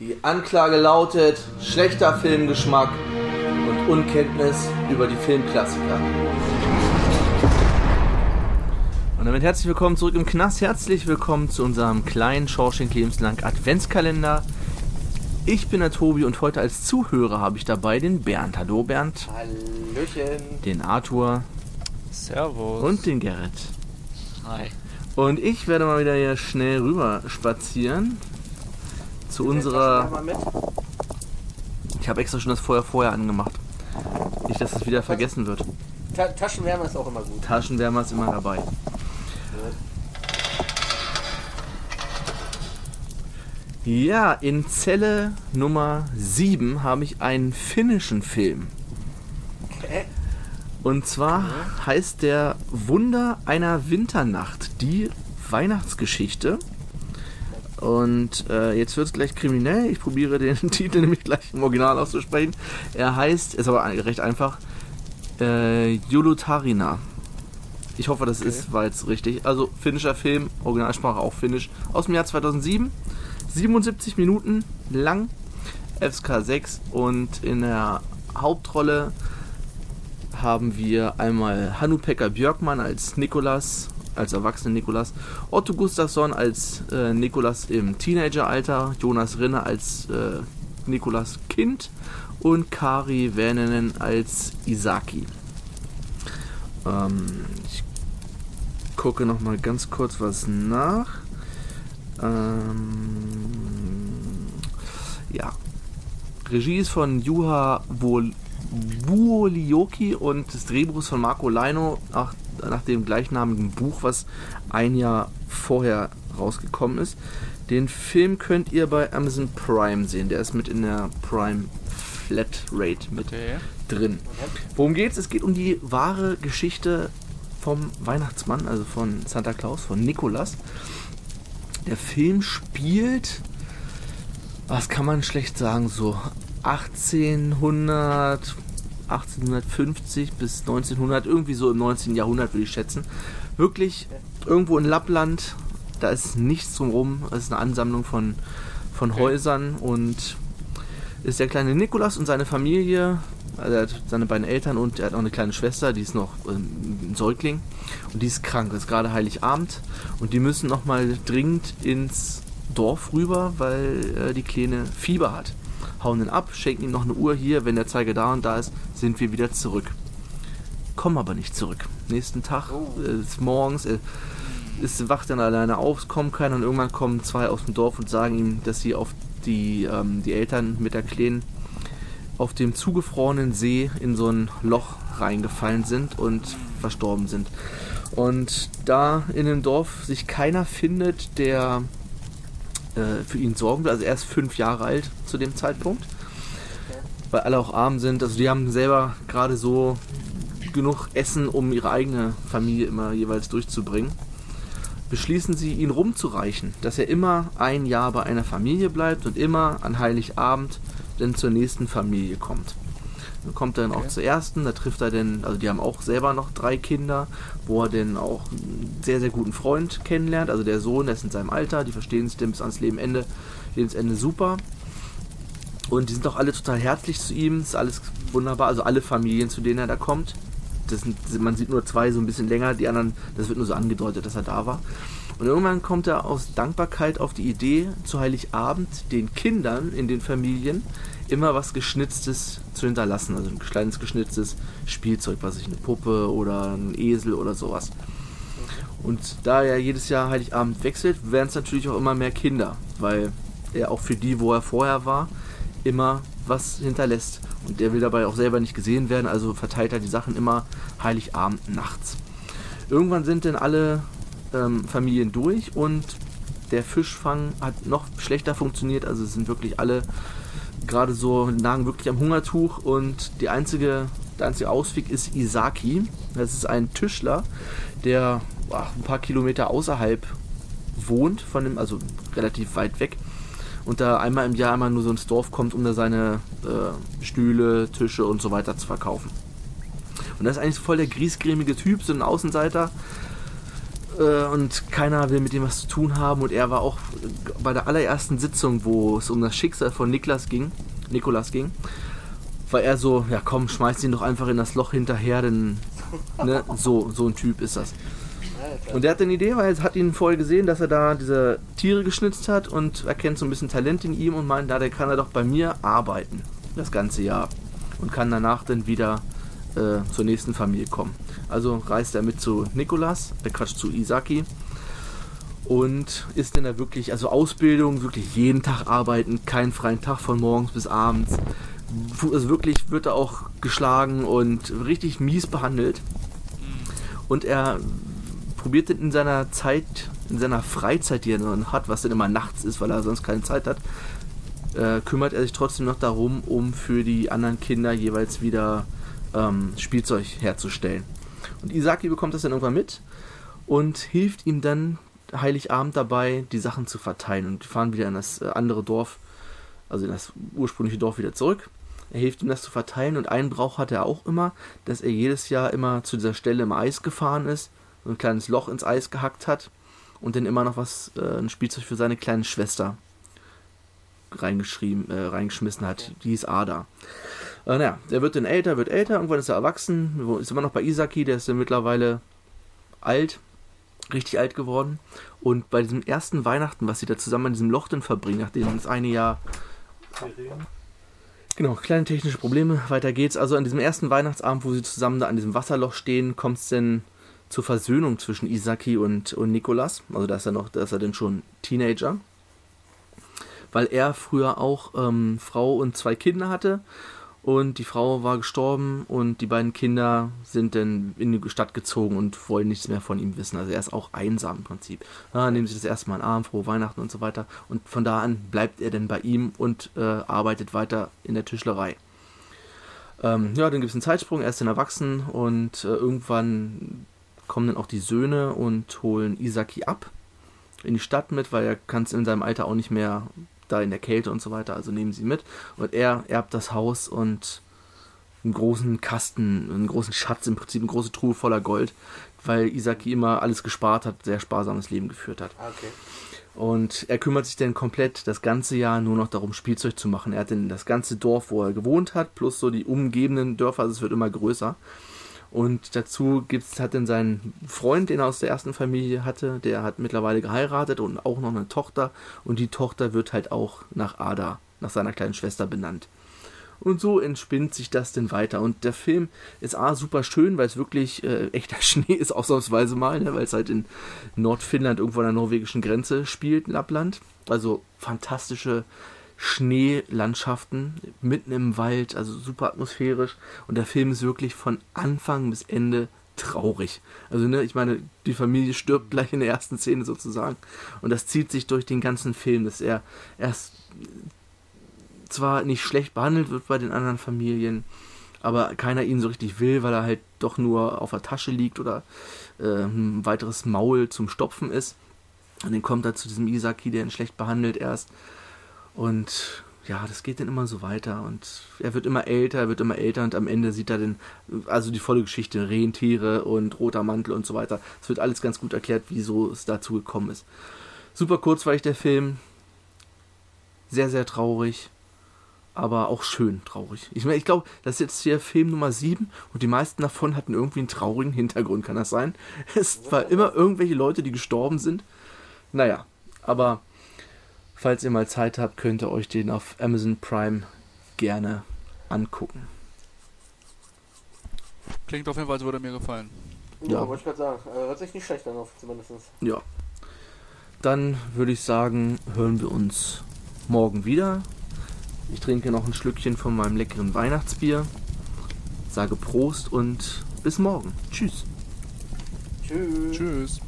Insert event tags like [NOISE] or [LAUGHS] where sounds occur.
Die Anklage lautet schlechter Filmgeschmack und Unkenntnis über die Filmklassiker. Und damit herzlich willkommen zurück im Knast. Herzlich willkommen zu unserem kleinen Schorschenk Lebenslang Adventskalender. Ich bin der Tobi und heute als Zuhörer habe ich dabei den Bernd. Hallo Bernd. Hallöchen. Den Arthur. Servus. Und den Gerrit. Hi. Und ich werde mal wieder hier schnell rüber spazieren zu unserer. Ich habe extra schon das Feuer vorher angemacht. Nicht, dass es wieder vergessen wird. Ta Taschenwärmer ist auch immer gut. Taschenwärmer ist immer dabei. Ja, in Zelle Nummer 7 habe ich einen finnischen Film. Okay. Und zwar heißt der Wunder einer Winternacht, die Weihnachtsgeschichte. Und äh, jetzt wird es gleich kriminell. Ich probiere den [LAUGHS] Titel nämlich gleich im Original auszusprechen. Er heißt, ist aber recht einfach, äh, Julutarina. Ich hoffe, das ist, war jetzt richtig. Also finnischer Film, Originalsprache auch finnisch, aus dem Jahr 2007. 77 Minuten lang, FSK 6 und in der Hauptrolle haben wir einmal Hannu-Pekka Björkman als Nikolas, als erwachsenen Nikolas, Otto Gustafsson als äh, Nikolas im Teenageralter, Jonas Rinne als äh, Nikolas Kind und Kari Vänenen als Isaki. Ähm, ich gucke noch mal ganz kurz was nach. Ähm, ja. Regie ist von Juha Vuolioki und das Drehbuch ist von Marco Leino nach, nach dem gleichnamigen Buch, was ein Jahr vorher rausgekommen ist. Den Film könnt ihr bei Amazon Prime sehen. Der ist mit in der Prime Flat Rate mit Okay. drin. Worum geht's? Es geht um die wahre Geschichte vom Weihnachtsmann, also von Santa Claus, von Nikolas. Der Film spielt, was kann man schlecht sagen, so 1800, 1850 bis 1900, irgendwie so im 19. Jahrhundert würde ich schätzen. Wirklich irgendwo in Lappland, da ist nichts drumherum, es ist eine Ansammlung von, von Okay. Häusern und ist der kleine Nikolas und seine Familie, also er hat seine beiden Eltern und er hat auch eine kleine Schwester, die ist noch ähm, ein Säugling und die ist krank, das ist gerade Heiligabend und die müssen nochmal dringend ins Dorf rüber, weil äh, die Kleine Fieber hat. Hauen ihn ab, schenken ihm noch eine Uhr hier, wenn der Zeiger da und da ist, sind wir wieder zurück. Kommen aber nicht zurück. Nächsten Tag Oh. äh, ist morgens, er ist, wacht dann alleine auf, es kommt keiner und irgendwann kommen zwei aus dem Dorf und sagen ihm, dass sie auf die, ähm, die Eltern mit der Kleinen auf dem zugefrorenen See in so ein Loch reingefallen sind und verstorben sind. Und da in dem Dorf sich keiner findet, der äh, für ihn sorgen will, also er ist fünf Jahre alt zu dem Zeitpunkt, weil alle auch arm sind, also die haben selber gerade so genug Essen, um ihre eigene Familie immer jeweils durchzubringen, beschließen sie, ihn rumzureichen, dass er immer ein Jahr bei einer Familie bleibt und immer an Heiligabend dann zur nächsten Familie kommt. Dann kommt er dann auch Okay. zur ersten, da trifft er dann, also die haben auch selber noch drei Kinder, wo er dann auch einen sehr, sehr guten Freund kennenlernt. Also der Sohn, der ist in seinem Alter, die verstehen sich dann bis ans Lebenende, Lebensende super. Und die sind auch alle total herzlich zu ihm, ist alles wunderbar, also alle Familien, zu denen er da kommt. Das sind, man sieht nur zwei so ein bisschen länger, die anderen, das wird nur so angedeutet, dass er da war. Und irgendwann kommt er aus Dankbarkeit auf die Idee, zu Heiligabend den Kindern in den Familien immer was Geschnitztes zu hinterlassen. Also ein kleines geschnitztes Spielzeug, was ich eine Puppe oder ein Esel oder sowas. Und da er jedes Jahr Heiligabend wechselt, werden es natürlich auch immer mehr Kinder, weil er auch für die, wo er vorher war, immer was hinterlässt. Und der will dabei auch selber nicht gesehen werden, also verteilt er die Sachen immer Heiligabend nachts. Irgendwann sind dann alle ähm, Familien durch und der Fischfang hat noch schlechter funktioniert, also es sind wirklich alle gerade so lagen wirklich am Hungertuch und die einzige, der einzige Ausweg ist Isaki. Das ist ein Tischler, der ach, ein paar Kilometer außerhalb wohnt, von dem, also relativ weit weg. Und da einmal im Jahr einmal nur so ins Dorf kommt, um da seine äh, Stühle, Tische und so weiter zu verkaufen. Und das ist eigentlich voll der griesgrämige Typ, so ein Außenseiter. Äh, und keiner will mit ihm was zu tun haben. Und er war auch bei der allerersten Sitzung, wo es um das Schicksal von Niklas ging, Nikolas ging, war er so, ja komm, schmeiß ihn doch einfach in das Loch hinterher, denn ne, so, so ein Typ ist das. Und er hat eine Idee, weil er hat ihn vorher gesehen, dass er da diese Tiere geschnitzt hat und erkennt so ein bisschen Talent in ihm und meint, da kann er doch bei mir arbeiten, das ganze Jahr. Und kann danach dann wieder äh, zur nächsten Familie kommen. Also reist er mit zu Nikolas, äh Quatsch, zu Isaki und ist dann da wirklich, also Ausbildung, wirklich jeden Tag arbeiten, keinen freien Tag von morgens bis abends. Also wirklich wird er auch geschlagen und richtig mies behandelt. Und er probiert in seiner Zeit, in seiner Freizeit, die er dann hat, was dann immer nachts ist, weil er sonst keine Zeit hat, äh, kümmert er sich trotzdem noch darum, um für die anderen Kinder jeweils wieder ähm, Spielzeug herzustellen. Und Isaki bekommt das dann irgendwann mit und hilft ihm dann Heiligabend dabei, die Sachen zu verteilen. Und die fahren wieder in das äh, andere Dorf, also in das ursprüngliche Dorf wieder zurück. Er hilft ihm das zu verteilen und einen Brauch hat er auch immer, dass er jedes Jahr immer zu dieser Stelle im Eis gefahren ist, so ein kleines Loch ins Eis gehackt hat und dann immer noch was, äh, ein Spielzeug für seine kleine Schwester reingeschrieben, äh, reingeschmissen hat. Die hieß Ada. Äh, naja, der wird dann älter, wird älter, irgendwann ist er erwachsen, ist immer noch bei Isaki, der ist dann mittlerweile alt, richtig alt geworden. Und bei diesem ersten Weihnachten, was sie da zusammen in diesem Loch dann verbringen, nachdem das eine Jahr Genau, kleine technische Probleme. Weiter geht's. Also an diesem ersten Weihnachtsabend, wo sie zusammen da an diesem Wasserloch stehen, kommt es denn zur Versöhnung zwischen Isaki und, und Nikolas. Also da ist er noch, da ist er denn schon Teenager. Weil er früher auch ähm, Frau und zwei Kinder hatte. Und die Frau war gestorben und die beiden Kinder sind dann in die Stadt gezogen und wollen nichts mehr von ihm wissen. Also er ist auch einsam im Prinzip. Ja, nehmen sich das erste Mal in den Arm, frohe Weihnachten und so weiter. Und von da an bleibt er dann bei ihm und äh, arbeitet weiter in der Tischlerei. Ähm, ja, dann gibt es einen Zeitsprung, er ist dann erwachsen und äh, irgendwann kommen dann auch die Söhne und holen Isaki ab in die Stadt mit, weil er kann es in seinem Alter auch nicht mehr da in der Kälte und so weiter, also nehmen sie mit. Und er erbt das Haus und einen großen Kasten, einen großen Schatz, im Prinzip eine große Truhe voller Gold, weil Isaki immer alles gespart hat, sehr sparsames Leben geführt hat. Ah, okay. Und er kümmert sich dann komplett das ganze Jahr nur noch darum, Spielzeug zu machen. Er hat dann das ganze Dorf, wo er gewohnt hat, plus so die umgebenden Dörfer, also es wird immer größer. Und dazu gibt's, hat dann seinen Freund, den er aus der ersten Familie hatte, der hat mittlerweile geheiratet und auch noch eine Tochter. Und die Tochter wird halt auch nach Ada, nach seiner kleinen Schwester benannt. Und so entspinnt sich das denn weiter. Und der Film ist A, super schön, weil es wirklich äh, echter [LAUGHS] Schnee ist, ausnahmsweise mal, ne? weil es halt in Nordfinnland irgendwo an der norwegischen Grenze spielt, Lappland. Also fantastische Schneelandschaften mitten im Wald, also super atmosphärisch. Und der Film ist wirklich von Anfang bis Ende traurig. Also, ne, ich meine, die Familie stirbt gleich in der ersten Szene sozusagen. Und das zieht sich durch den ganzen Film, dass er erst zwar nicht schlecht behandelt wird bei den anderen Familien, aber keiner ihn so richtig will, weil er halt doch nur auf der Tasche liegt oder äh, ein weiteres Maul zum Stopfen ist. Und dann kommt er zu diesem Isaki, der ihn schlecht behandelt erst. Und ja, das geht dann immer so weiter. Und er wird immer älter, er wird immer älter und am Ende sieht er dann, also die volle Geschichte, Rentiere und roter Mantel und so weiter. Es wird alles ganz gut erklärt, wieso es dazu gekommen ist. Super kurzweilig der Film. Sehr, sehr traurig aber auch schön traurig. Ich meine, ich glaube, das ist jetzt hier Film Nummer 7 und die meisten davon hatten irgendwie einen traurigen Hintergrund, kann das sein? [LAUGHS] Es war immer irgendwelche Leute, die gestorben sind. Naja, aber falls ihr mal Zeit habt, könnt ihr euch den auf Amazon Prime gerne angucken. Klingt auf jeden Fall, als würde er mir gefallen. Ja, Ja. wollte ich gerade sagen. Äh, hört sich nicht schlecht an, auf zumindest. Ja. Dann würde ich sagen, hören wir uns morgen wieder. Ich trinke noch ein Schlückchen von meinem leckeren Weihnachtsbier. Sage Prost und bis morgen. Tschüss. Tschüss. Tschüss.